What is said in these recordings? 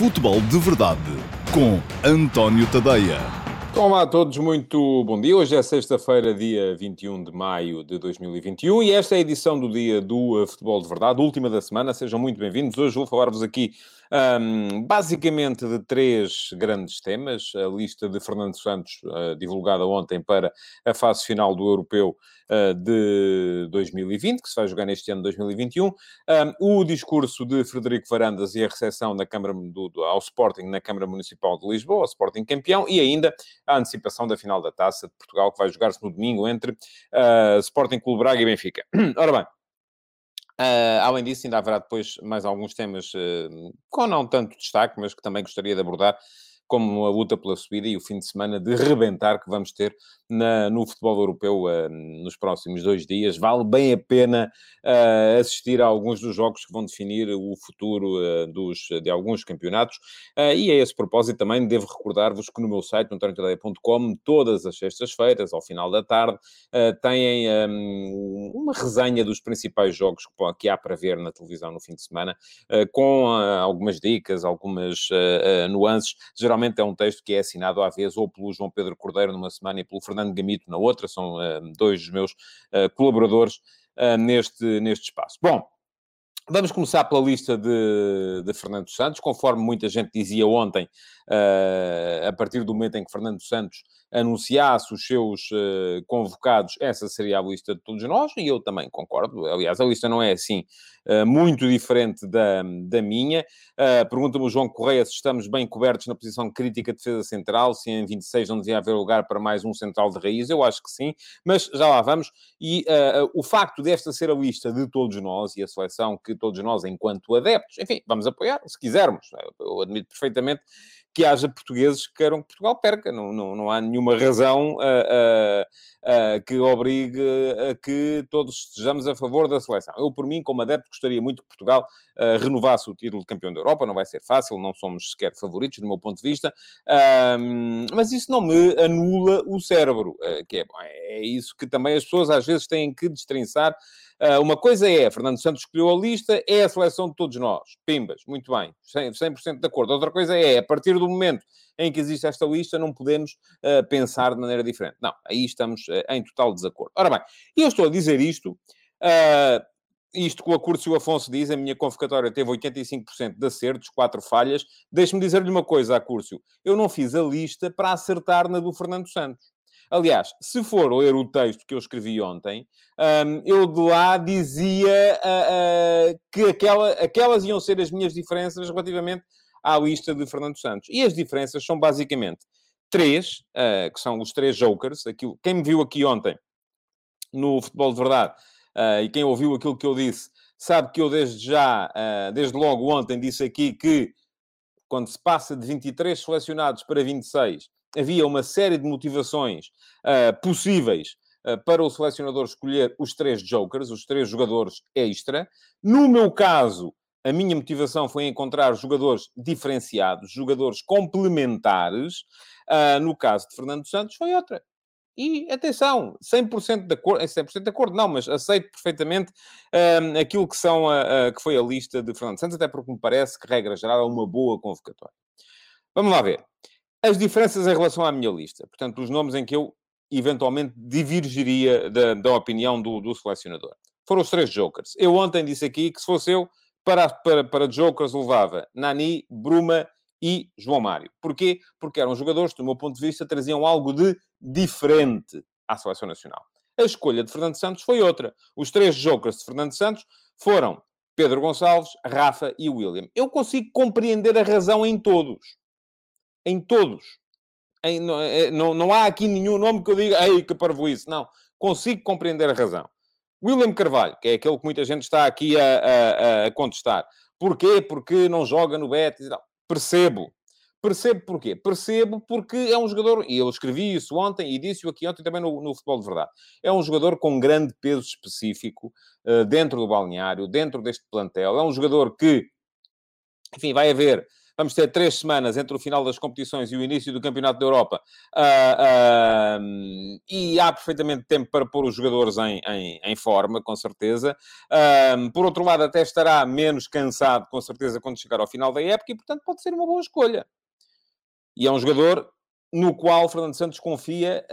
Futebol de Verdade com António Tadeia. Olá a todos, muito bom dia. Hoje é sexta-feira, dia 21 de maio de 2021 e esta é a edição do dia do uh, Futebol de Verdade, última da semana. Sejam muito bem-vindos. Hoje vou falar-vos aqui um, basicamente de três grandes temas. A lista de Fernando Santos, uh, divulgada ontem para a fase final do Europeu uh, de 2020, que se vai jogar neste ano de 2021. Um, o discurso de Frederico Varandas e a recepção Câmara do, do, ao Sporting na Câmara Municipal de Lisboa, o Sporting campeão, e ainda a antecipação da final da Taça de Portugal, que vai jogar-se no domingo entre uh, Sporting Clube Braga e Benfica. Ora bem, Uh, além disso, ainda haverá depois mais alguns temas uh, com não tanto destaque, mas que também gostaria de abordar como a luta pela subida e o fim de semana de rebentar que vamos ter na, no futebol europeu uh, nos próximos dois dias. Vale bem a pena uh, assistir a alguns dos jogos que vão definir o futuro uh, dos, de alguns campeonatos. e a esse propósito também devo recordar-vos que no meu site, no antoniotadeia.com, todas as sextas-feiras, ao final da tarde, têm um, uma resenha dos principais jogos que há para ver na televisão no fim de semana, com algumas dicas, algumas nuances, geralmente Geralmente é um texto que é assinado à vez ou pelo João Pedro Cordeiro numa semana e pelo Fernando Gamito na outra, são uh, dois dos meus uh, colaboradores uh, neste, neste espaço. Bom, Vamos começar pela lista de, de, Fernando Santos, conforme muita gente dizia ontem, uh, a partir do momento em que Fernando Santos anunciasse os seus uh, convocados, essa seria a lista de todos nós, e eu também concordo. Aliás, a lista não é assim uh, muito diferente da, da minha. Pergunta-me o João Correia se estamos bem cobertos na posição crítica de defesa central, se em 26 não devia haver lugar para mais um central de raiz. Eu acho que sim, mas já lá vamos. E o facto desta ser a lista de todos nós e a seleção que todos nós, enquanto adeptos, enfim, vamos apoiar, se quisermos. Eu admito perfeitamente que haja portugueses que queiram que Portugal perca. Não, não, não há nenhuma razão uh, uh, que obrigue a que todos estejamos a favor da seleção. Eu, por mim, como adepto, gostaria muito que Portugal renovasse o título de campeão da Europa. Não vai ser fácil, não somos sequer favoritos, do meu ponto de vista. mas isso não me anula o cérebro, que é, é isso que também as pessoas às vezes têm que destrinçar uma coisa é, Fernando Santos escolheu a lista, é a seleção de todos nós. Pimbas, muito bem, 100%, 100 de acordo. Outra coisa é, a partir do momento em que existe esta lista, não podemos uh, pensar de maneira diferente. Não, aí estamos uh, em total desacordo. Ora bem, eu estou a dizer isto, isto que o Acurso e o Afonso diz, a minha convocatória teve 85% de acertos, quatro falhas. Deixe-me dizer-lhe uma coisa, Acúrcio. Eu não fiz a lista para acertar na do Fernando Santos. Aliás, se for ler o texto que eu escrevi ontem, um, eu de lá dizia uh, uh, que aquela, aquelas iam ser as minhas diferenças relativamente à lista de Fernando Santos. E as diferenças são basicamente três, uh, que são os três jokers. Aquilo, quem me viu aqui ontem no Futebol de Verdade e quem ouviu aquilo que eu disse, sabe que eu desde já, desde logo ontem, disse aqui que quando se passa de 23 selecionados para 26 havia uma série de motivações uh, possíveis uh, para o selecionador escolher os três jokers, os três jogadores extra. No meu caso, a minha motivação foi encontrar jogadores diferenciados, jogadores complementares. Uh, no caso de Fernando Santos, foi outra. E atenção, 100% de acordo, 100% é de acordo, não, mas aceito perfeitamente um, aquilo que, são a, a, que foi a lista de Fernando Santos, até porque me parece que, regra geral, é uma boa convocatória. Vamos lá ver as diferenças em relação à minha lista. Portanto, os nomes em que eu eventualmente divergiria da, da opinião do, do selecionador. Foram os três jokers. Eu ontem disse aqui que se fosse eu, para, para, para jokers levava Nani, Bruma e João Mário. Porquê? Porque eram jogadores, do meu ponto de vista, traziam algo de diferente à seleção nacional. A escolha de Fernando Santos foi outra. Os três jokers de Fernando Santos foram Pedro Gonçalves, Rafa e William. Eu consigo compreender a razão em todos em todos. Em, não, é, não, há aqui nenhum nome que eu diga, ei, que isso Não. Consigo compreender a razão. William Carvalho, que é aquele que muita gente está aqui a, a, a contestar. Porquê? Porque não joga no Betis. Não. Percebo. Percebo porquê? Percebo porque é um jogador, e eu escrevi isso ontem e disse-o aqui ontem também no, no, Futebol de Verdade, é um jogador com grande peso específico uh, dentro do balneário, dentro deste plantel. É um jogador que, enfim, vai haver vamos ter três semanas entre o final das competições e o início do Campeonato da Europa, uh, uh, e há perfeitamente tempo para pôr os jogadores em, em, em forma, com certeza. Uh, por outro lado, até estará menos cansado, com certeza, quando chegar ao final da época, e portanto pode ser uma boa escolha. E é um jogador no qual Fernando Santos confia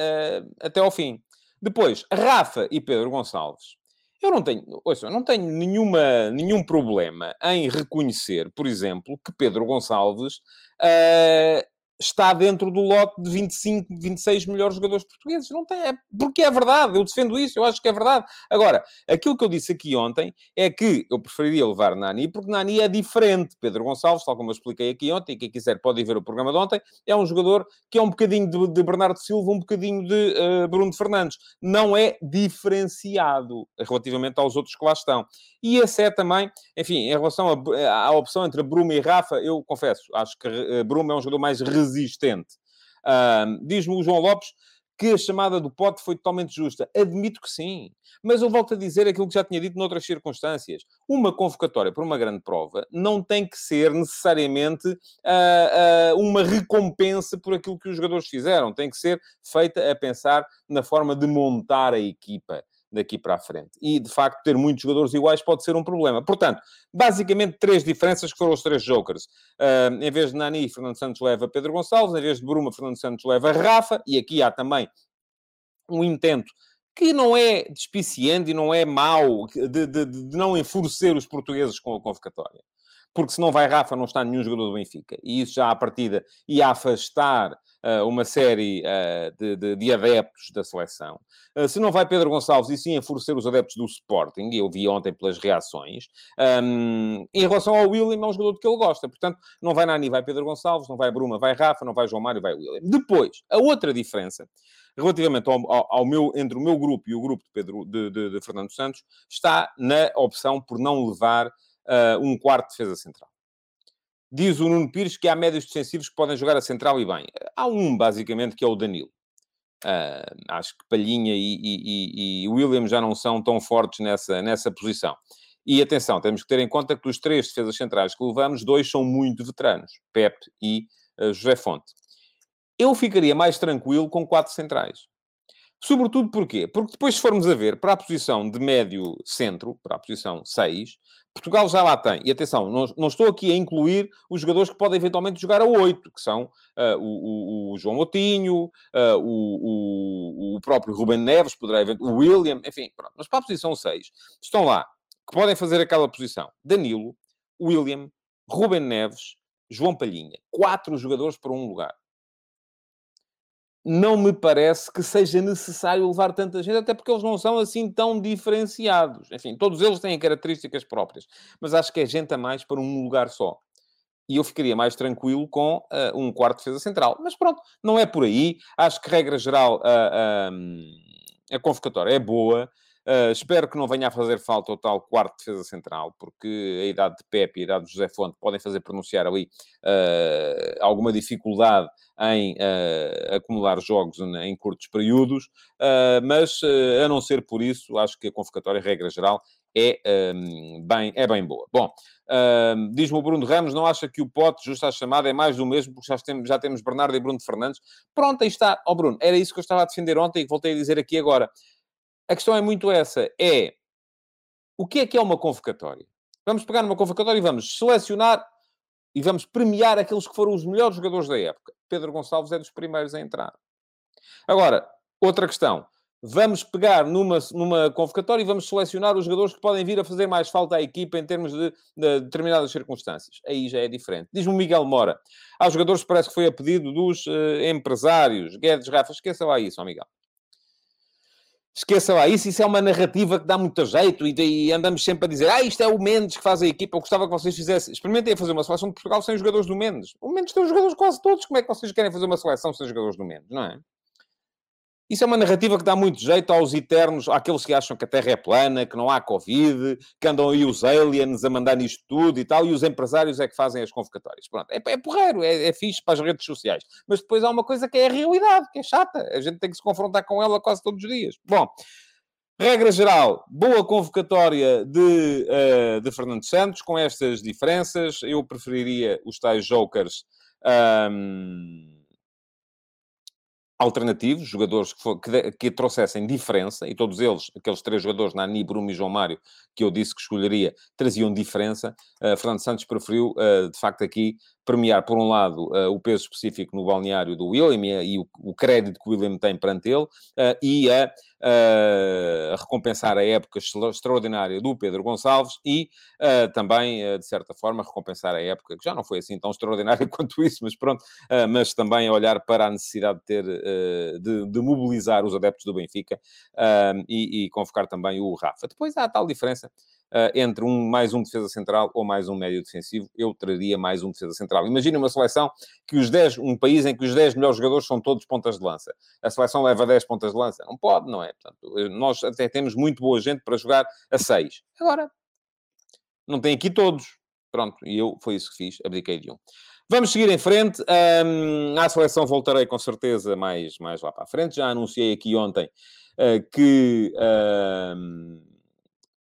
até ao fim. Depois, Rafa e Pedro Gonçalves eu não tenho, ouça, eu não tenho nenhuma, nenhum problema em reconhecer, por exemplo, que Pedro Gonçalves uh, está dentro do lote de 25, 26 melhores jogadores portugueses. Não tem, é, porque é verdade, eu defendo isso, eu acho que é verdade. Agora, aquilo que eu disse aqui ontem é que eu preferiria levar Nani, porque Nani é diferente. Pedro Gonçalves, tal como eu expliquei aqui ontem, e quem quiser pode ir ver o programa de ontem, é um jogador que é um bocadinho de, de Bernardo Silva, um bocadinho de uh, Bruno Fernandes. Não é diferenciado relativamente aos outros que lá estão. E esse é também, enfim, em relação à opção entre Bruno e Rafa, eu confesso, acho que uh, Bruno é um jogador mais resistente. Uh, Diz-me o João Lopes que a chamada do pote foi totalmente justa. Admito que sim. Mas eu volto a dizer aquilo que já tinha dito noutras circunstâncias. Uma convocatória para uma grande prova não tem que ser necessariamente uh, uh, uma recompensa por aquilo que os jogadores fizeram. Tem que ser feita a pensar na forma de montar a equipa daqui para a frente. E, de facto, ter muitos jogadores iguais pode ser um problema. Portanto, basicamente, três diferenças que foram os três jokers. Uh, em vez de Nani, Fernando Santos leva Pedro Gonçalves. Em vez de Bruma, Fernando Santos leva Rafa. E aqui há também um intento que não é despiciente e não é mau de, de, de não enfurecer os portugueses com a convocatória porque se não vai Rafa, não está nenhum jogador do Benfica. E isso já à partida ia afastar uh, uma série uh, de, de, de, adeptos da seleção. Uh, se não vai Pedro Gonçalves, e sim enfurecer os adeptos do Sporting, eu vi ontem pelas reações. Um, em relação ao William, é um jogador que ele gosta. Portanto, não vai Nani, vai Pedro Gonçalves, não vai Bruma, vai Rafa, não vai João Mário, vai William. Depois, a outra diferença relativamente ao, ao, ao, meu, entre o meu grupo e o grupo de, Pedro, de, de, de Fernando Santos, está na opção por não levar uh, um quarto defesa central. Diz o Nuno Pires que há médios defensivos que podem jogar a central e bem. Há um, basicamente, que é o Danilo. Uh, acho que Palhinha e, e, e, William já não são tão fortes nessa, nessa posição. E atenção, temos que ter em conta que dos três defesas centrais que levamos, dois são muito veteranos, Pepe e uh, José Fonte. Eu ficaria mais tranquilo com quatro centrais. Sobretudo porquê? Porque depois, se formos a ver para a posição de médio centro, para a posição 6, Portugal já lá tem. E atenção, não, não, estou aqui a incluir os jogadores que podem eventualmente jogar a 8, que são uh, o, o, o, João Moutinho, uh, o, o, próprio Ruben Neves, poderá o William, enfim, pronto. Mas para a posição 6, estão lá, que podem fazer aquela posição. Danilo, William, Ruben Neves, João Palhinha. Quatro jogadores para um lugar não me parece que seja necessário levar tanta gente, até porque eles não são assim tão diferenciados. Enfim, todos eles têm características próprias, mas acho que é gente a mais para um lugar só. E eu ficaria mais tranquilo com uh, um quarto de defesa central. Mas pronto, não é por aí. Acho que, regra geral, uh, a convocatória é boa. Uh, espero que não venha a fazer falta o tal quarto de defesa central, porque a idade de Pepe e a idade de José Fonte podem fazer pronunciar ali uh, alguma dificuldade em uh, acumular jogos em curtos períodos, mas a não ser por isso, acho que a convocatória, regra geral, é, um, bem, é bem boa. Bom, diz-me o Bruno Ramos, não acha que o pote, justo à chamada, é mais do mesmo, porque já temos, já temos Bernardo e Bruno Fernandes. Pronto, aí está. Ó oh, Bruno, era isso que eu estava a defender ontem e voltei a dizer aqui agora. A questão é muito essa, é o que é que é uma convocatória? Vamos pegar numa convocatória e vamos selecionar e vamos premiar aqueles que foram os melhores jogadores da época. Pedro Gonçalves é dos primeiros a entrar. Agora, outra questão. Vamos pegar numa, numa convocatória e vamos selecionar os jogadores que podem vir a fazer mais falta à equipa em termos de, de determinadas circunstâncias. Aí já é diferente. Diz-me Miguel Mora. Há jogadores que parece que foi a pedido dos uh, empresários. Guedes, Rafa, esqueça lá isso, ó Miguel. Esqueça lá isso, isso é uma narrativa que dá muito jeito e, e, andamos sempre a dizer ah, isto é o Mendes que faz a equipa, eu gostava que vocês fizessem. Experimentem fazer uma seleção de Portugal sem jogadores do Mendes. O Mendes tem os jogadores quase todos, como é que vocês querem fazer uma seleção sem jogadores do Mendes, não é? Isso é uma narrativa que dá muito jeito aos eternos, àqueles que acham que a Terra é plana, que não há Covid, que andam aí os aliens a mandar nisto tudo e tal, e os empresários é que fazem as convocatórias. Pronto, é, é porreiro, é, é fixe para as redes sociais. Mas depois há uma coisa que é a realidade, que é chata. A gente tem que se confrontar com ela quase todos os dias. Bom, Regra geral, boa convocatória de, uh, de Fernando Santos, com estas diferenças. Eu preferiria os tais jokers um, alternativos, jogadores que, for, que, que, trouxessem diferença, e todos eles, aqueles três jogadores, Nani, Bruno e João Mário, que eu disse que escolheria, traziam diferença. Uh, Fernando Santos preferiu, uh, de facto, aqui premiar, por um lado, uh, o peso específico no balneário do William e, o, crédito que o William tem perante ele, uh, e a, uh, recompensar a época extraordinária do Pedro Gonçalves e também, de certa forma, recompensar a época, que já não foi assim tão extraordinária quanto isso, mas pronto, mas também olhar para a necessidade de ter, de, de mobilizar os adeptos do Benfica e, e convocar também o Rafa. Depois há a tal diferença entre um mais um defesa central ou mais um médio defensivo, eu traria mais um defesa central. Imagina uma seleção que os 10, um país em que os 10 melhores jogadores são todos pontas de lança. A seleção leva 10 pontas de lança? Não pode, não é? Portanto, nós até temos muito boa gente para jogar a 6. Agora, não tem aqui todos. Pronto, e eu foi isso que fiz, abdiquei de um. Vamos seguir em frente. Um, à seleção voltarei com certeza mais, mais lá para a frente. Já anunciei aqui ontem uh, que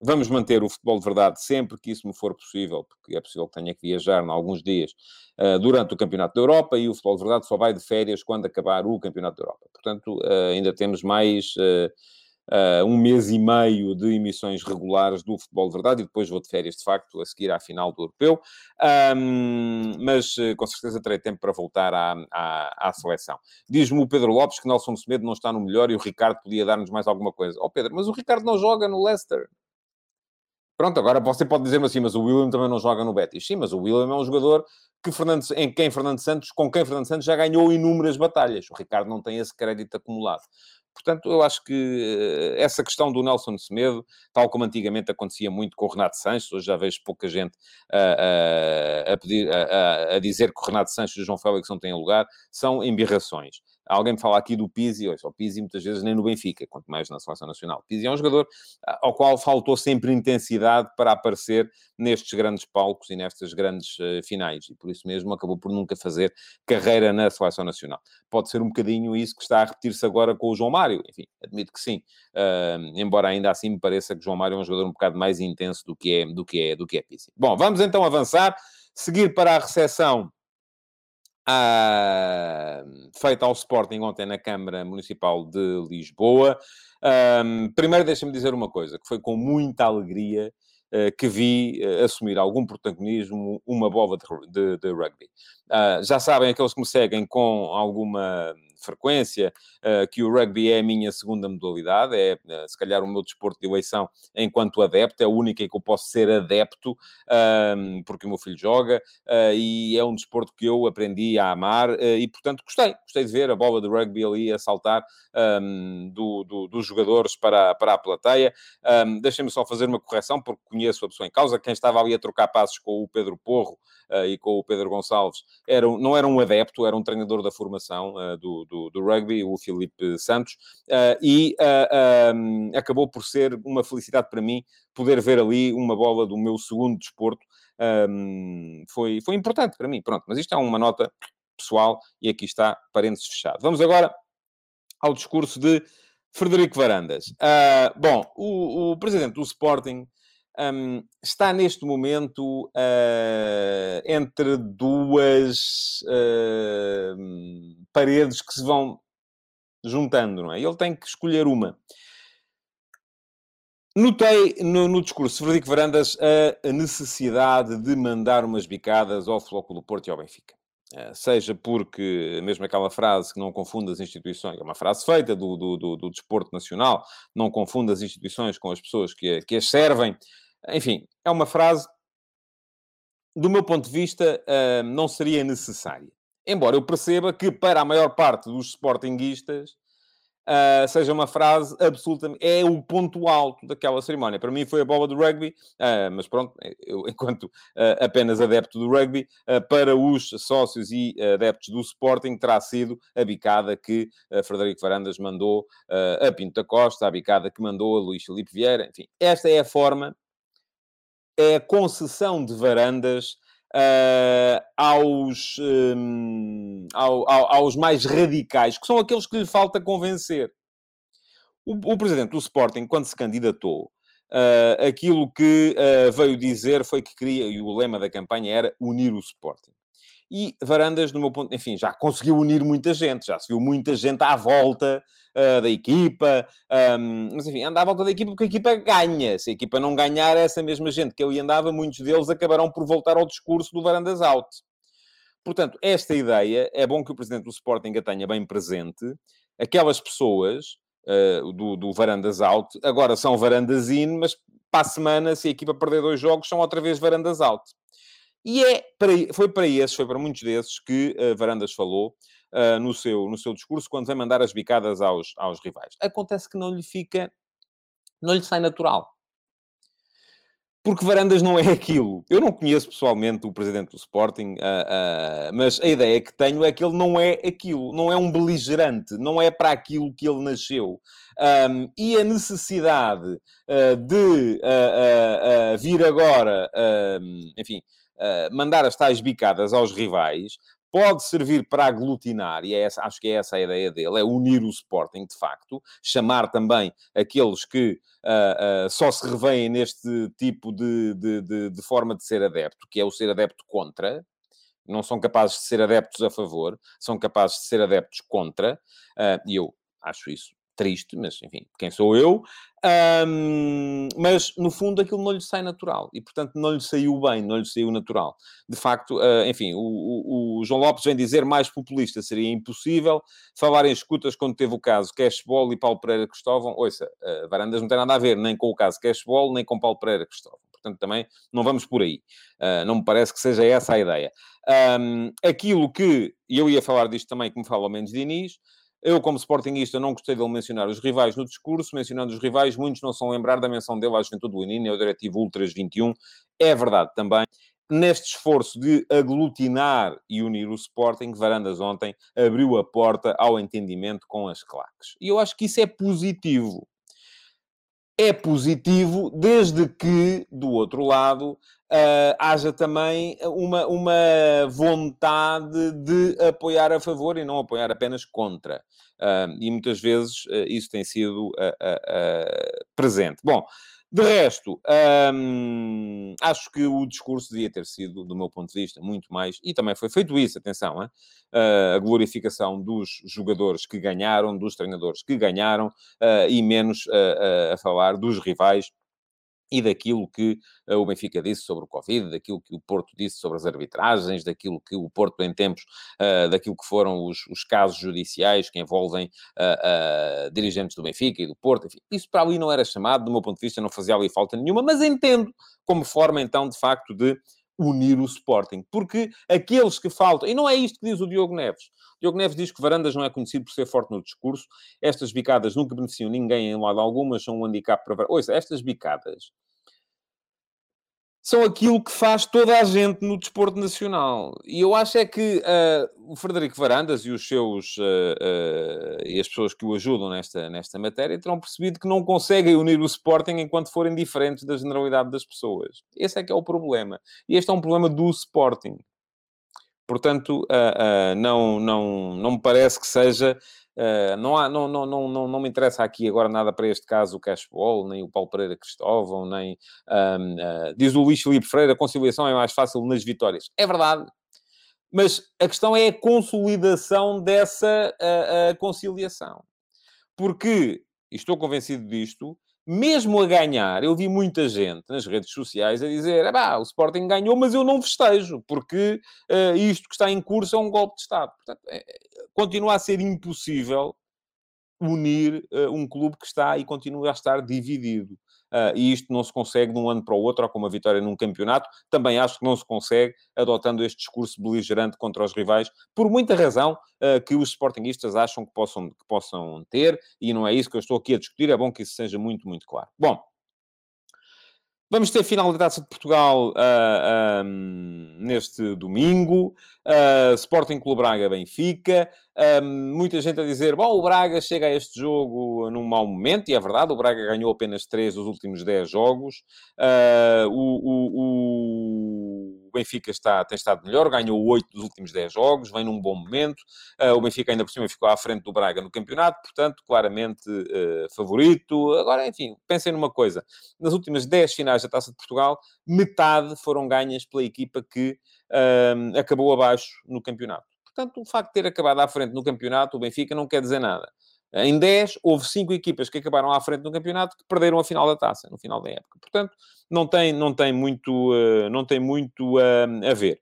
Vamos manter o futebol de verdade sempre que isso me for possível, porque é possível que tenha que viajar em alguns dias uh, durante o Campeonato da Europa e o futebol de verdade só vai de férias quando acabar o Campeonato da Europa. Portanto, uh, ainda temos mais uh, um mês e meio de emissões regulares do futebol de verdade e depois vou de férias, de facto, a seguir à final do Europeu. Um, mas com certeza terei tempo para voltar à, à, à seleção. Diz-me o Pedro Lopes que Nelson Semedo não está no melhor e o Ricardo podia dar-nos mais alguma coisa. Ó oh, Pedro, mas o Ricardo não joga no Leicester. Pronto, agora você pode dizer-me assim, mas o William também não joga no Betis. Sim, mas o William é um jogador que Fernando, em quem Fernando Santos, com quem Fernando Santos já ganhou inúmeras batalhas. O Ricardo não tem esse crédito acumulado. Portanto, eu acho que eh, essa questão do Nelson Semedo, tal como antigamente acontecia muito com o Renato Sanches, hoje já vejo pouca gente a, a, a pedir, a, dizer que o Renato Sanches e o João Félix não têm lugar, são embirrações. Alguém me fala aqui do Pizzi, hoje, o Pizzi muitas vezes nem no Benfica, quanto mais na Seleção Nacional. Pizzi é um jogador ah, ao qual faltou sempre intensidade para aparecer nestes grandes palcos e nestas grandes uh, finais, e por isso mesmo acabou por nunca fazer carreira na Seleção Nacional. Pode ser um bocadinho isso que está a repetir-se agora com o João Mário, enfim, admito que sim, uh, embora ainda assim me pareça que o João Mário é um jogador um bocado mais intenso do que é, do que é, do que é Pizzi. Bom, vamos então avançar, seguir para a recepção uh, feita ao Sporting ontem na Câmara Municipal de Lisboa. Um, primeiro, deixa-me dizer uma coisa, que foi com muita alegria uh, que vi uh, assumir algum protagonismo uma bola de, de, de rugby. Já sabem, aqueles que me seguem com alguma frequência, uh, que o rugby é a minha segunda modalidade, é uh, se calhar o meu desporto de eleição enquanto adepto, é a única em que eu posso ser adepto, porque o meu filho joga, uh, e é um desporto que eu aprendi a amar, e portanto gostei, gostei de ver a bola de rugby ali a saltar do, do, dos jogadores para, para a plateia. Um, Deixem-me só fazer uma correção, porque conheço a pessoa em causa, quem estava ali a trocar passos com o Pedro Porro e com o Pedro Gonçalves, era, não era um adepto, era um treinador da formação do, do, do, rugby, o Filipe Santos, uh, e um, acabou por ser uma felicidade para mim poder ver ali uma bola do meu segundo desporto. Um, foi, foi importante para mim, pronto, mas isto é uma nota pessoal e aqui está parênteses fechado. Vamos agora ao discurso de Frederico Varandas. Uh, bom, o, o, presidente do Sporting um, está neste momento uh, entre duas uh, paredes que se vão juntando, não é? Ele tem que escolher uma. Notei no, no discurso de Frederico Varandas a necessidade de mandar umas bicadas ao Flóculo Porto e ao Benfica. Uh, seja porque, mesmo aquela frase que não confunda as instituições, é uma frase feita do, do, do, do desporto nacional, não confunda as instituições com as pessoas que, que as servem, enfim, é uma frase, do meu ponto de vista, uh, não seria necessária. Embora eu perceba que, para a maior parte dos sportinguistas, uh, seja uma frase absolutamente... É o ponto alto daquela cerimónia. Para mim foi a bola do rugby, uh, mas pronto, eu, enquanto apenas adepto do rugby, para os sócios e adeptos do Sporting, terá sido a bicada que Frederico Varandas mandou a Pinto da Costa, a bicada que mandou a Luís Filipe Vieira, enfim. Esta é a forma é a concessão de varandas uh, aos, um, ao, ao, aos mais radicais, que são aqueles que lhe falta convencer. O, o presidente do Sporting, quando se candidatou, uh, aquilo que uh, veio dizer foi que queria, e o lema da campanha era unir o Sporting. E Varandas, no meu ponto, enfim, já conseguiu unir muita gente, já se viu muita gente à volta uh, da equipa, um, mas enfim, anda à volta da equipa porque a equipa ganha. Se a equipa não ganhar, essa mesma gente que ali andava, muitos deles acabarão por voltar ao discurso do Varandas out. Portanto, esta ideia, é bom que o presidente do Sporting a tenha bem presente, aquelas pessoas uh, do, do Varandas out, agora são Varandas in, mas para a semana, se a equipa perder dois jogos, são outra vez Varandas out. E é para, foi para esses, foi para muitos desses que uh, Varandas falou uh, no, seu, no seu discurso quando vem mandar as bicadas aos, aos rivais. Acontece que não lhe fica, não lhe sai natural. Porque Varandas não é aquilo. Eu não conheço pessoalmente o presidente do Sporting, uh, mas a ideia que tenho é que ele não é aquilo, não é um beligerante, não é para aquilo que ele nasceu. Um, e a necessidade de vir agora, enfim, mandar as tais bicadas aos rivais, pode servir para aglutinar, e é essa, acho que é essa a ideia dele, é unir o Sporting, de facto, chamar também aqueles que uh, uh, só se revêem neste tipo de, de, de, de, forma de ser adepto, que é o ser adepto contra, não são capazes de ser adeptos a favor, são capazes de ser adeptos contra, uh, e eu acho isso triste, mas enfim, quem sou eu? Um, mas no fundo aquilo não lhe sai natural e portanto não lhe saiu bem, não lhe saiu natural. De facto, uh, enfim, o, o, o, João Lopes vem dizer mais populista seria impossível. Falar em escutas quando teve o caso Cashball e Paulo Pereira Cristóvão, ouça, uh, Varandas não tem nada a ver nem com o caso Cashball nem com Paulo Pereira Cristóvão. Portanto, também não vamos por aí. Uh, não me parece que seja essa a ideia. Um, aquilo que, e eu ia falar disto também, como fala o Mendes Diniz, eu, como sportinguista, não gostei dele mencionar os rivais no discurso. Mencionando os rivais, muitos não são lembrar da menção dele à Juventude do Unine, ao Diretivo Ultras 21. É verdade também. Neste esforço de aglutinar e unir o Sporting, Varandas ontem abriu a porta ao entendimento com as claques. E eu acho que isso é positivo é positivo desde que, do outro lado, uh, haja também uma, uma vontade de apoiar a favor e não apoiar apenas contra. Uh, e muitas vezes uh, isso tem sido presente. Bom, de resto, hum, acho que o discurso devia ter sido, do meu ponto de vista, muito mais, e também foi feito isso, atenção, hein? a glorificação dos jogadores que ganharam, dos treinadores que ganharam, uh, e menos uh, a falar dos rivais e daquilo que uh, o Benfica disse sobre o Covid, daquilo que o Porto disse sobre as arbitragens, daquilo que o Porto, em tempos, uh, daquilo que foram os, os, casos judiciais que envolvem uh, dirigentes do Benfica e do Porto, enfim, isso para ali não era chamado, do meu ponto de vista não fazia ali falta nenhuma, mas entendo como forma, então, de facto, de unir o Sporting, porque aqueles que faltam, e não é isto que diz o Diogo Neves, o Diogo Neves diz que Varandas não é conhecido por ser forte no discurso, estas bicadas nunca beneficiam ninguém em lado algum, mas são um handicap para... Ouça, estas bicadas são aquilo que faz toda a gente no desporto nacional. E eu acho é que uh, o Frederico Varandas e os seus uh, uh, e as pessoas que o ajudam nesta, nesta matéria terão percebido que não conseguem unir o Sporting enquanto forem diferentes da generalidade das pessoas. Esse é que é o problema. E este é um problema do Sporting. Portanto, não, não, não me parece que seja Uh, não, há, não, não, não, não, me interessa aqui agora nada para este caso o Cashball, nem o Paulo Pereira Cristóvão, nem... Um, uh, diz o Luís Filipe Freire, a conciliação é mais fácil nas vitórias. É verdade. Mas a questão é a consolidação dessa conciliação. Porque, e estou convencido disto, mesmo a ganhar, eu vi muita gente nas redes sociais a dizer: ah, o Sporting ganhou, mas eu não festejo, porque uh, isto que está em curso é um golpe de Estado. Portanto, é, continua a ser impossível unir uh, um clube que está e continua a estar dividido. Uh, e isto não se consegue de um ano para o outro, ou com uma vitória num campeonato. Também acho que não se consegue adotando este discurso beligerante contra os rivais, por muita razão uh, que os sportinguistas acham que possam, que possam ter, e não é isso que eu estou aqui a discutir, é bom que isso seja muito, muito claro. Bom, Vamos ter final da Taça de Portugal uh, uh, neste domingo. Uh, Sporting Clube Braga Benfica. muita gente a dizer: bom, o Braga chega a este jogo num mau momento, e é verdade, o Braga ganhou apenas 3 dos últimos 10 jogos. O, o, o, Benfica está, tem estado melhor, ganhou 8 dos últimos 10 jogos, vem num bom momento. Uh, o Benfica ainda por cima ficou à frente do Braga no campeonato, portanto, claramente uh, favorito. Agora, enfim, pensem numa coisa. Nas últimas 10 finais da Taça de Portugal, metade foram ganhas pela equipa que uh, acabou abaixo no campeonato. Portanto, o facto de ter acabado à frente no campeonato, o Benfica não quer dizer nada. Em 10, houve 5 equipas que acabaram à frente no campeonato que perderam a final da taça, no final da época. Portanto, não tem, não tem muito, uh, não tem muito uh, a ver.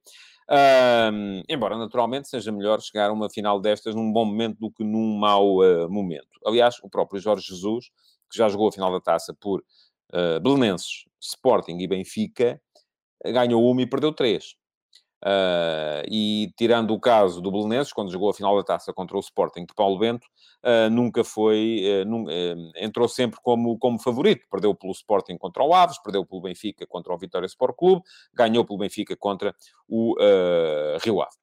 Uh, embora, naturalmente, seja melhor chegar a uma final destas num bom momento do que num mau eh, momento. Aliás, o próprio Jorge Jesus, que já jogou a final da taça por uh, Belenenses, Sporting e Benfica, ganhou uma e perdeu três. Uh, e tirando o caso do Belenenses, quando jogou a final da taça contra o Sporting de Paulo Bento, uh, nunca foi, uh, entrou sempre como, como favorito. Perdeu pelo Sporting contra o Aves, perdeu pelo Benfica contra o Vitória Sport Clube, ganhou pelo Benfica contra o Rio Ave.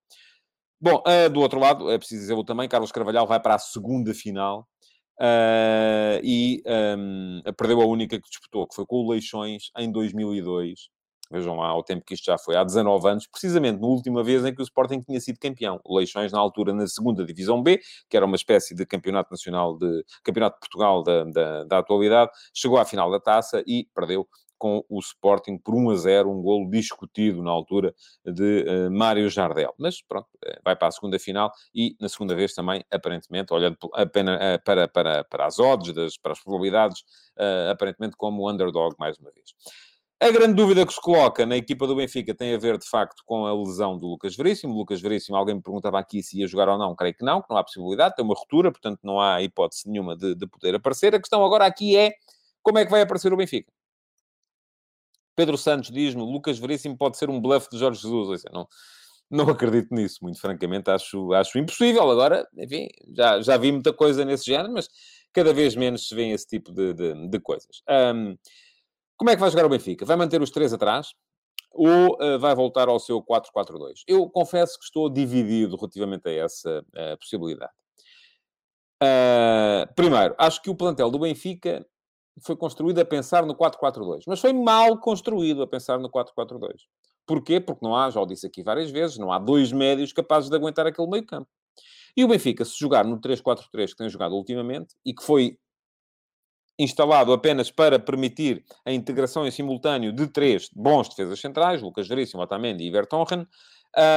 Bom, do outro lado, é preciso dizer também, Carlos Carvalhal vai para a segunda final e um, perdeu a única que disputou, que foi com o Leixões em 2002 Vejam lá o tempo que isto já foi, há 19 anos, precisamente na última vez em que o Sporting tinha sido campeão. Leixões, na altura, na segunda Divisão B, que era uma espécie de campeonato nacional, de campeonato de Portugal da, da, da atualidade, chegou à final da taça e perdeu com o Sporting por 1 a 0, um golo discutido na altura de uh, Mário Jardel. Mas pronto, eh, vai para a segunda final e na segunda vez também, aparentemente, olhando apenas uh, para, para, para as odds, das, para as probabilidades, uh, aparentemente como underdog mais uma vez. A grande dúvida que se coloca na equipa do Benfica tem a ver, de facto, com a lesão do Lucas Veríssimo. Lucas Veríssimo, alguém me perguntava aqui se ia jogar ou não. Creio que não, que não há possibilidade. Tem uma ruptura, portanto não há hipótese nenhuma de, de poder aparecer. A questão agora aqui é como é que vai aparecer o Benfica. Pedro Santos diz-me, Lucas Veríssimo pode ser um bluff de Jorge Jesus. Seja, não, não acredito nisso, muito francamente. Acho, acho impossível. Agora, enfim, já, já vi muita coisa nesse género, mas cada vez menos se vê esse tipo de, de, de coisas. Um, como é que vai jogar o Benfica? Vai manter os três atrás ou uh, vai voltar ao seu 4-4-2? Eu confesso que estou dividido relativamente a essa uh, possibilidade. Uh, primeiro, acho que o plantel do Benfica foi construído a pensar no 4-4-2, mas foi mal construído a pensar no 4-4-2. Porquê? Porque não há, já o disse aqui várias vezes, não há dois médios capazes de aguentar aquele meio campo. E o Benfica, se jogar no 3-4-3 que tem jogado ultimamente, e que foi instalado apenas para permitir a integração em simultâneo de três bons defesas centrais, Lucas Veríssimo, Otamendi e Vertonghen,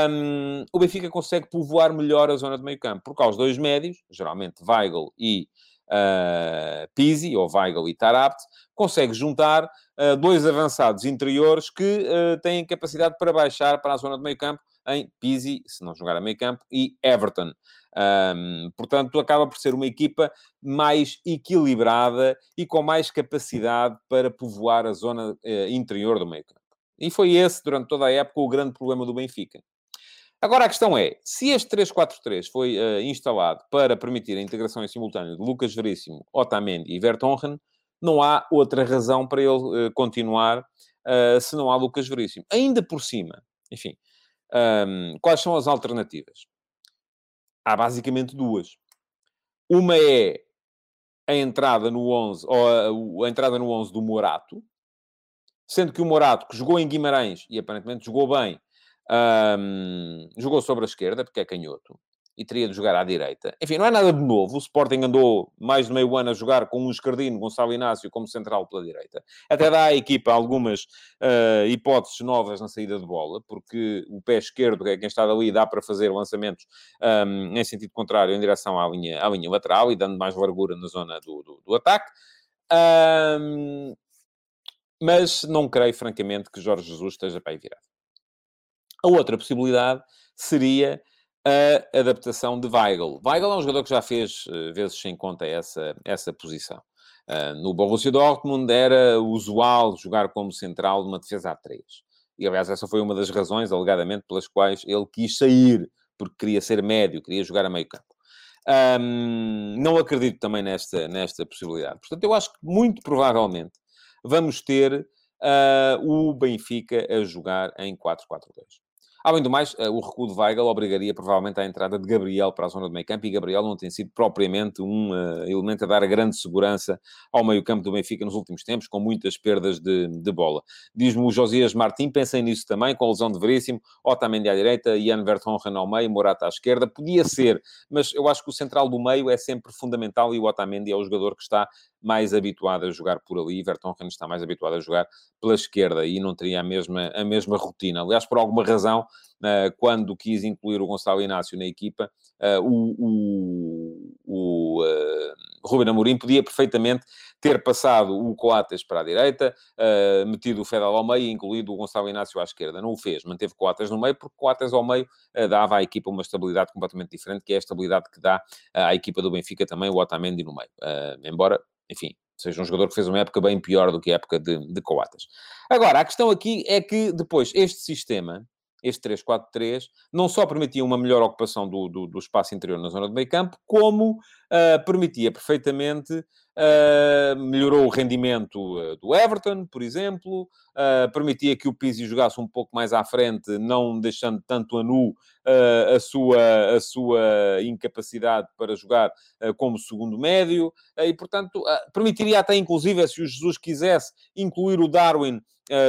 um, o Benfica consegue povoar melhor a zona de meio campo, porque aos dois médios, geralmente Weigl e uh, Pizzi, ou Weigl e Tarabt, consegue juntar uh, dois avançados interiores que uh, têm capacidade para baixar para a zona de meio campo em Pizzi, se não jogar a meio campo, e Everton. Um, portanto, acaba por ser uma equipa mais equilibrada e com mais capacidade para povoar a zona uh, interior do meio campo. E foi esse, durante toda a época, o grande problema do Benfica. Agora a questão é, se este 3-4-3 foi uh, instalado para permitir a integração em simultâneo de Lucas Veríssimo, Otamendi e Vertonghen, não há outra razão para ele uh, continuar uh, se não há Lucas Veríssimo. Ainda por cima, enfim, um, quais são as alternativas? Há basicamente duas. Uma é a entrada no 11, ou a, a, entrada no 11 do Morato, sendo que o Morato, que jogou em Guimarães e aparentemente jogou bem, um, jogou sobre a esquerda, porque é canhoto e teria de jogar à direita. Enfim, não é nada de novo. O Sporting andou mais de meio ano a jogar com um escardino, Gonçalo Inácio, como central pela direita. Até dá à equipa algumas uh, hipóteses novas na saída de bola, porque o pé esquerdo, que é quem está ali, dá para fazer lançamentos um, em sentido contrário, em direção à linha, à linha lateral e dando mais largura na zona do, do, do ataque. Um, mas não creio, francamente, que Jorge Jesus esteja para aí virado. A outra possibilidade seria a adaptação de Weigl. Weigl é um jogador que já fez uh, vezes sem conta essa, essa posição. Uh, no Borussia Dortmund era usual jogar como central numa defesa a 3. E, aliás, essa foi uma das razões, alegadamente, pelas quais ele quis sair, porque queria ser médio, queria jogar a meio campo. Um, não acredito também nesta, nesta possibilidade. Portanto, eu acho que muito provavelmente vamos ter uh, o Benfica a jogar em 4-4-2. Além do mais, o recuo de Weigl obrigaria provavelmente à entrada de Gabriel para a zona do meio campo, e Gabriel não tem sido propriamente um uh, elemento a dar grande segurança ao meio campo do Benfica nos últimos tempos, com muitas perdas de, de bola. Diz-me o Josias Martim, pensem nisso também, com a lesão de Veríssimo, Otamendi à direita, Ian Vertonghen ao meio, Morata à esquerda, podia ser, mas eu acho que o central do meio é sempre fundamental e o Otamendi é o jogador que está mais habituado a jogar por ali, Vertonghen está mais habituado a jogar pela esquerda e não teria a mesma, a mesma rotina. Aliás, por alguma razão, eh, quando quis incluir o Gonçalo Inácio na equipa, eh, o, o, o uh, Ruben Amorim podia perfeitamente ter passado o Coates para a direita, uh, metido o Fedal ao meio e incluído o Gonçalo Inácio à esquerda. Não o fez, manteve Coates no meio, porque Coates ao meio uh, dava à equipa uma estabilidade completamente diferente, que é a estabilidade que dá à equipa do Benfica também, o Otamendi no meio. embora enfim, seja um jogador que fez uma época bem pior do que a época de, de Coates. Agora, a questão aqui é que depois este sistema, este 3-4-3, não só permitia uma melhor ocupação do, do, do, espaço interior na zona do meio campo, como uh, permitia perfeitamente, uh, melhorou o rendimento uh, do Everton, por exemplo, permitia que o Pizzi jogasse um pouco mais à frente, não deixando tanto a nu a, sua, a sua incapacidade para jogar como segundo médio, e portanto permitiria até inclusive, se o Jesus quisesse, incluir o Darwin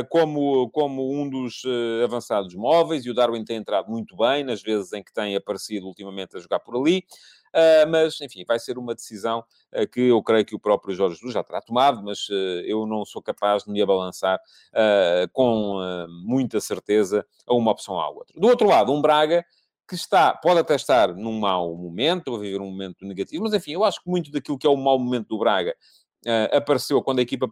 como, como um dos uh, avançados móveis, e o Darwin tem entrado muito bem nas vezes em que tem aparecido ultimamente a jogar por ali. Uh, mas, enfim, vai ser uma decisão uh, que eu creio que o próprio Jorge Jesus já terá tomado, mas uh, eu não sou capaz de me abalançar com muita certeza a uma opção à outra. Do outro lado, um Braga que está, pode até estar num mau momento, ou viver um momento negativo, mas enfim, eu acho que muito daquilo que é o mau momento do Braga apareceu quando a equipa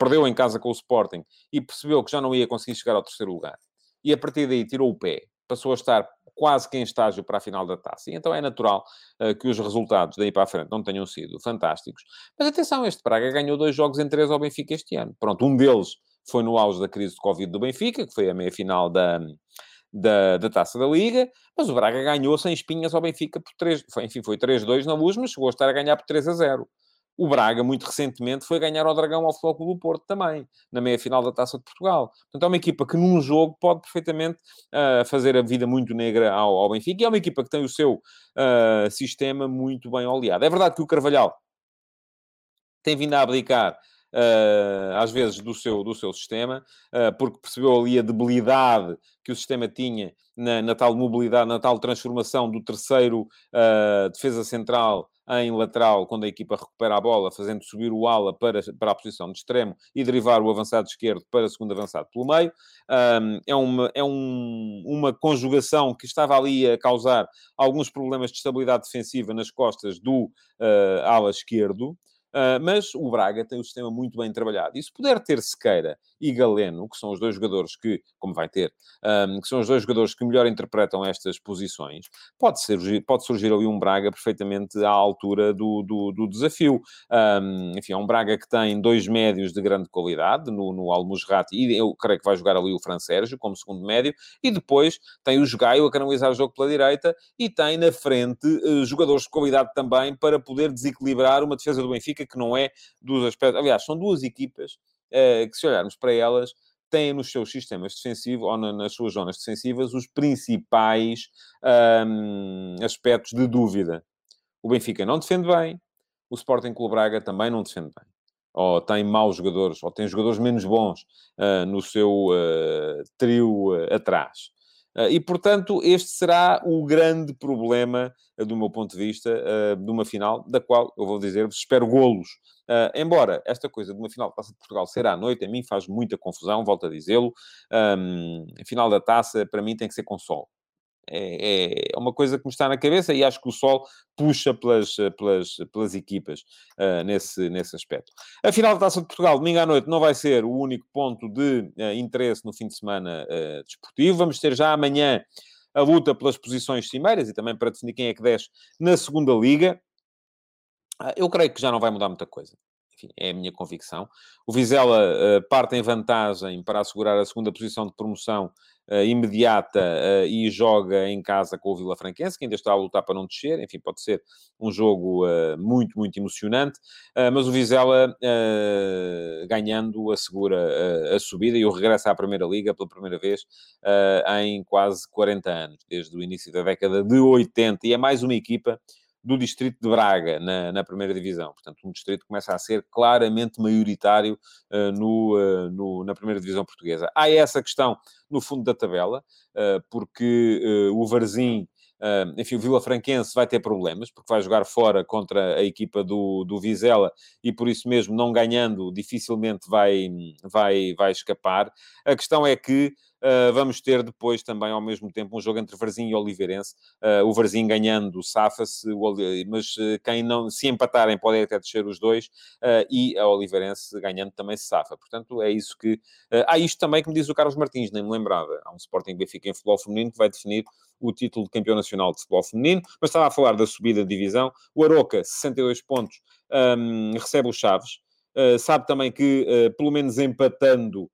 perdeu em casa com o Sporting e percebeu que já não ia conseguir chegar ao terceiro lugar. E a partir daí tirou o pé, passou a estar quase que em estágio para a final da taça. E então é natural uh, que os resultados daí para a frente não tenham sido fantásticos. Mas atenção, este Braga ganhou dois jogos em três ao Benfica este ano. Pronto, um deles foi no auge da crise de Covid do Benfica, que foi a meia-final da, da, da Taça da Liga, mas o Braga ganhou sem espinhas ao Benfica por 3, foi, enfim, foi 3-2 na luz, mas chegou a estar a ganhar por 3 a 0. O Braga, muito recentemente, foi ganhar ao Dragão ao Futebol Clube do Porto também, na meia-final da Taça de Portugal. Portanto, é uma equipa que num jogo pode perfeitamente uh, fazer a vida muito negra ao, ao, Benfica. E é uma equipa que tem o seu uh, sistema muito bem oleado. É verdade que o Carvalhal tem vindo a abdicar às vezes, do seu, do seu sistema, uh, porque percebeu ali a debilidade que o sistema tinha na, na tal mobilidade, na tal transformação do terceiro uh, defesa central em lateral, quando a equipa recupera a bola, fazendo subir o ala para, para a posição de extremo e derivar o avançado esquerdo para o segundo avançado pelo meio. É uma, é um, uma conjugação que estava ali a causar alguns problemas de estabilidade defensiva nas costas do uh, ala esquerdo. Uh, mas o Braga tem o sistema muito bem trabalhado. E se puder ter Sequeira e Galeno, que são os dois jogadores que, como vai ter, um, que são os dois jogadores que melhor interpretam estas posições, pode, ser, pode surgir ali um Braga perfeitamente à altura do, do, do desafio. Um, enfim, é um Braga que tem dois médios de grande qualidade no, no e eu creio que vai jogar ali o Fran Sérgio como segundo médio, e depois tem o Jogaio a canalizar o jogo pela direita, e tem na frente uh, jogadores de qualidade também para poder desequilibrar uma defesa do Benfica que não é dos aspectos. Aliás, são duas equipas uh, que, se olharmos para elas, têm nos seus sistemas defensivos ou na, nas suas zonas defensivas os principais um, aspectos de dúvida. O Benfica não defende bem, o Sporting Clube Braga também não defende bem. Ou tem maus jogadores, ou tem jogadores menos bons uh, no seu uh, trio uh, atrás. E, portanto, este será o grande problema, do meu ponto de vista, de uma final, da qual, eu vou dizer-vos, espero golos embora esta coisa de uma final da Taça de Portugal ser à noite, a mim faz muita confusão, volto a dizê-lo. A final da Taça, para mim, tem que ser com sol. É, é, uma coisa que me está na cabeça e acho que o sol puxa pelas, pelas, pelas equipas uh, nesse, nesse aspecto. A final da Taça de Portugal, domingo à noite, não vai ser o único ponto de uh, interesse no fim de semana uh, desportivo. Vamos ter já amanhã a luta pelas posições cimeiras e também para definir quem é que desce na segunda liga. Eu creio que já não vai mudar muita coisa. Enfim, é a minha convicção. O Vizela uh, parte em vantagem para assegurar a segunda posição de promoção uh, imediata uh, e joga em casa com o Vila Franquense, que ainda está a lutar para não descer. Enfim, pode ser um jogo muito, muito emocionante. mas o Vizela, ganhando, assegura a subida e o regresso à Primeira Liga pela primeira vez em quase 40 anos, desde o início da década de 80. E é mais uma equipa do distrito de Braga, na, na primeira divisão. Portanto, um distrito que começa a ser claramente maioritário uh, no, uh, no, na primeira divisão portuguesa. Há essa questão no fundo da tabela, uh, porque o Varzim Uh, enfim, o Vila Franquense vai ter problemas, porque vai jogar fora contra a equipa do, do Vizela e por isso mesmo, não ganhando, dificilmente vai, vai, vai escapar. A questão é que Uh, vamos ter depois também, ao mesmo tempo, um jogo entre Varzim e Oliveirense. Uh, o Varzim ganhando safa-se, mas uh, quem não, se empatarem, podem até descer os dois, e a Oliveirense ganhando também se safa. Portanto, é isso que. há isto também que me diz o Carlos Martins, nem me lembrava. Há um Sporting Benfica em futebol feminino que vai definir o título de campeão nacional de futebol feminino, mas estava a falar da subida de divisão. O Aroca, 62 pontos, um, recebe o Chaves. sabe também que, pelo menos empatando uh,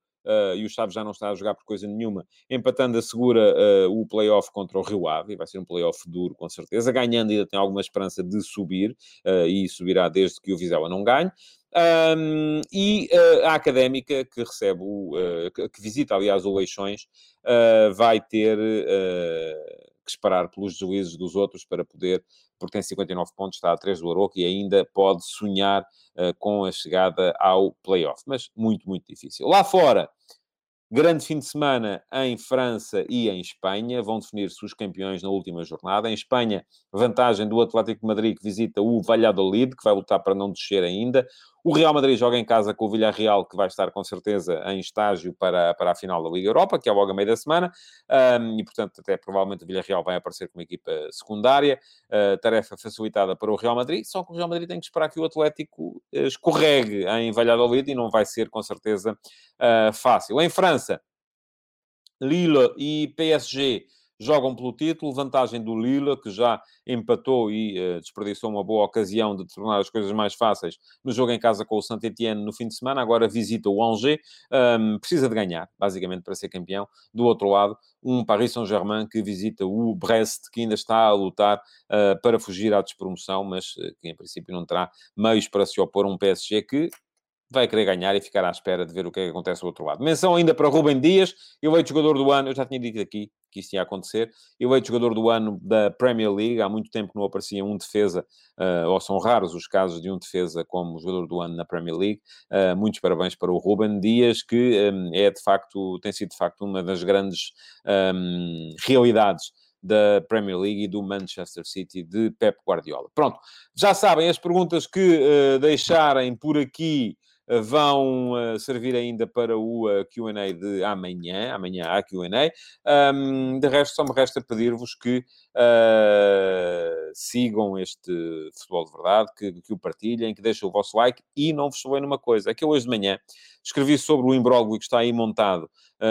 e o Chaves já não está a jogar por coisa nenhuma, empatando assegura uh, o play-off contra o Rio Ave, vai ser um play-off duro, com certeza, ganhando ainda tem alguma esperança de subir, uh, e subirá desde que o Vizela não ganhe. Um, e uh, a académica que recebe o, uh, que, visita, aliás, o Leixões, uh, vai ter que esperar pelos juízes dos outros para poder, porque tem 59 pontos, está a 3 do Aroca e ainda pode sonhar com a chegada ao playoff. Mas muito, muito difícil. Lá fora, Grande fim de semana em França e em Espanha. Vão definir-se os campeões na última jornada. Em Espanha, vantagem do Atlético de Madrid, que visita o Valladolid, que vai lutar para não descer ainda. O Real Madrid joga em casa com o Villarreal, que vai estar com certeza em estágio para, para a final da Liga Europa, que é logo a meio da semana. Um, e, portanto, até provavelmente o Villarreal vai aparecer como equipa secundária. Uh, tarefa facilitada para o Real Madrid. Só que o Real Madrid tem que esperar que o Atlético escorregue em Valladolid e não vai ser, com certeza, uh, fácil. Em França, Lille e PSG jogam pelo título, vantagem do Lille, que já empatou e uh, desperdiçou uma boa ocasião de tornar as coisas mais fáceis no jogo em casa com o Saint-Etienne no fim de semana, agora visita o Angers, um, precisa de ganhar, basicamente, para ser campeão. Do outro lado, um Paris Saint-Germain que visita o Brest, que ainda está a lutar uh, para fugir à despromoção, mas uh, que em princípio não terá meios para se opor a um PSG que vai querer ganhar e ficar à espera de ver o que é que acontece do outro lado. Menção ainda para Rubem Dias, eleito jogador do ano, eu já tinha dito aqui que isto ia acontecer, eleito jogador do ano da Premier League, há muito tempo não aparecia um defesa, uh, ou são raros os casos de um defesa como jogador do ano na Premier League, uh, muitos parabéns para o Rubem Dias, que um, é de facto, tem sido de facto uma das grandes um, realidades da Premier League e do Manchester City de Pep Guardiola. Pronto, já sabem as perguntas que uh, deixarem por aqui vão uh, servir ainda para o uh, Q&A de amanhã. Amanhã há Q&A. Um, de resto, só me resta pedir-vos que uh, sigam este Futebol de Verdade, que, que o partilhem, que deixem o vosso like e não vos soubem numa coisa. É que eu hoje de manhã escrevi sobre o imbróglio que está aí montado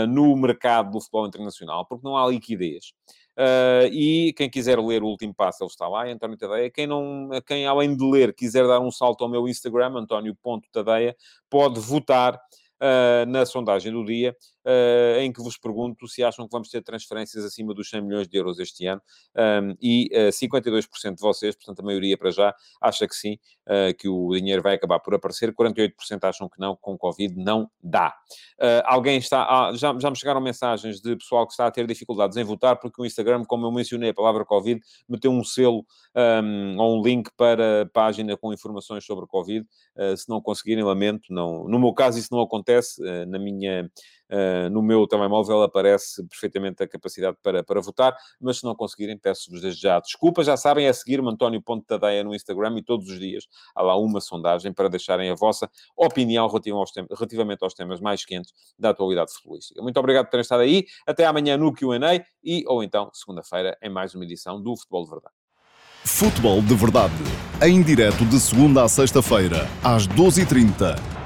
no mercado do futebol internacional, porque não há liquidez. Uh, e quem quiser ler o último passo, ele está lá, António Tadeia. Quem, não, quem, além de ler, quiser dar um salto ao meu Instagram, António.tadeia, pode votar uh, na sondagem do dia, uh, em que vos pergunto se acham que vamos ter transferências acima dos 100 milhões de euros este ano, um, e uh, 52% de vocês, portanto a maioria para já, acha que sim, uh, que o dinheiro vai acabar por aparecer, 48% acham que não, com Covid não dá. alguém está, ah, já, já me chegaram mensagens de pessoal que está a ter dificuldades em votar, porque o Instagram, como eu mencionei a palavra Covid, meteu um selo um, ou um link para a página com informações sobre Covid, se não conseguirem, lamento, não, no meu caso isso não acontece, na minha Uh, no meu telemóvel aparece perfeitamente a capacidade para, para votar, mas se não conseguirem, peço-vos desde já desculpa. Já sabem, é seguir-me António Ponte Tadeia no Instagram e todos os dias há lá uma sondagem para deixarem a vossa opinião relativamente aos temas mais quentes da atualidade futebolística. Muito obrigado por terem estado aí. Até amanhã no Q&A e, ou então, segunda-feira, em mais uma edição do Futebol de Verdade. Futebol de Verdade, em direto de segunda a sexta-feira, às 12h30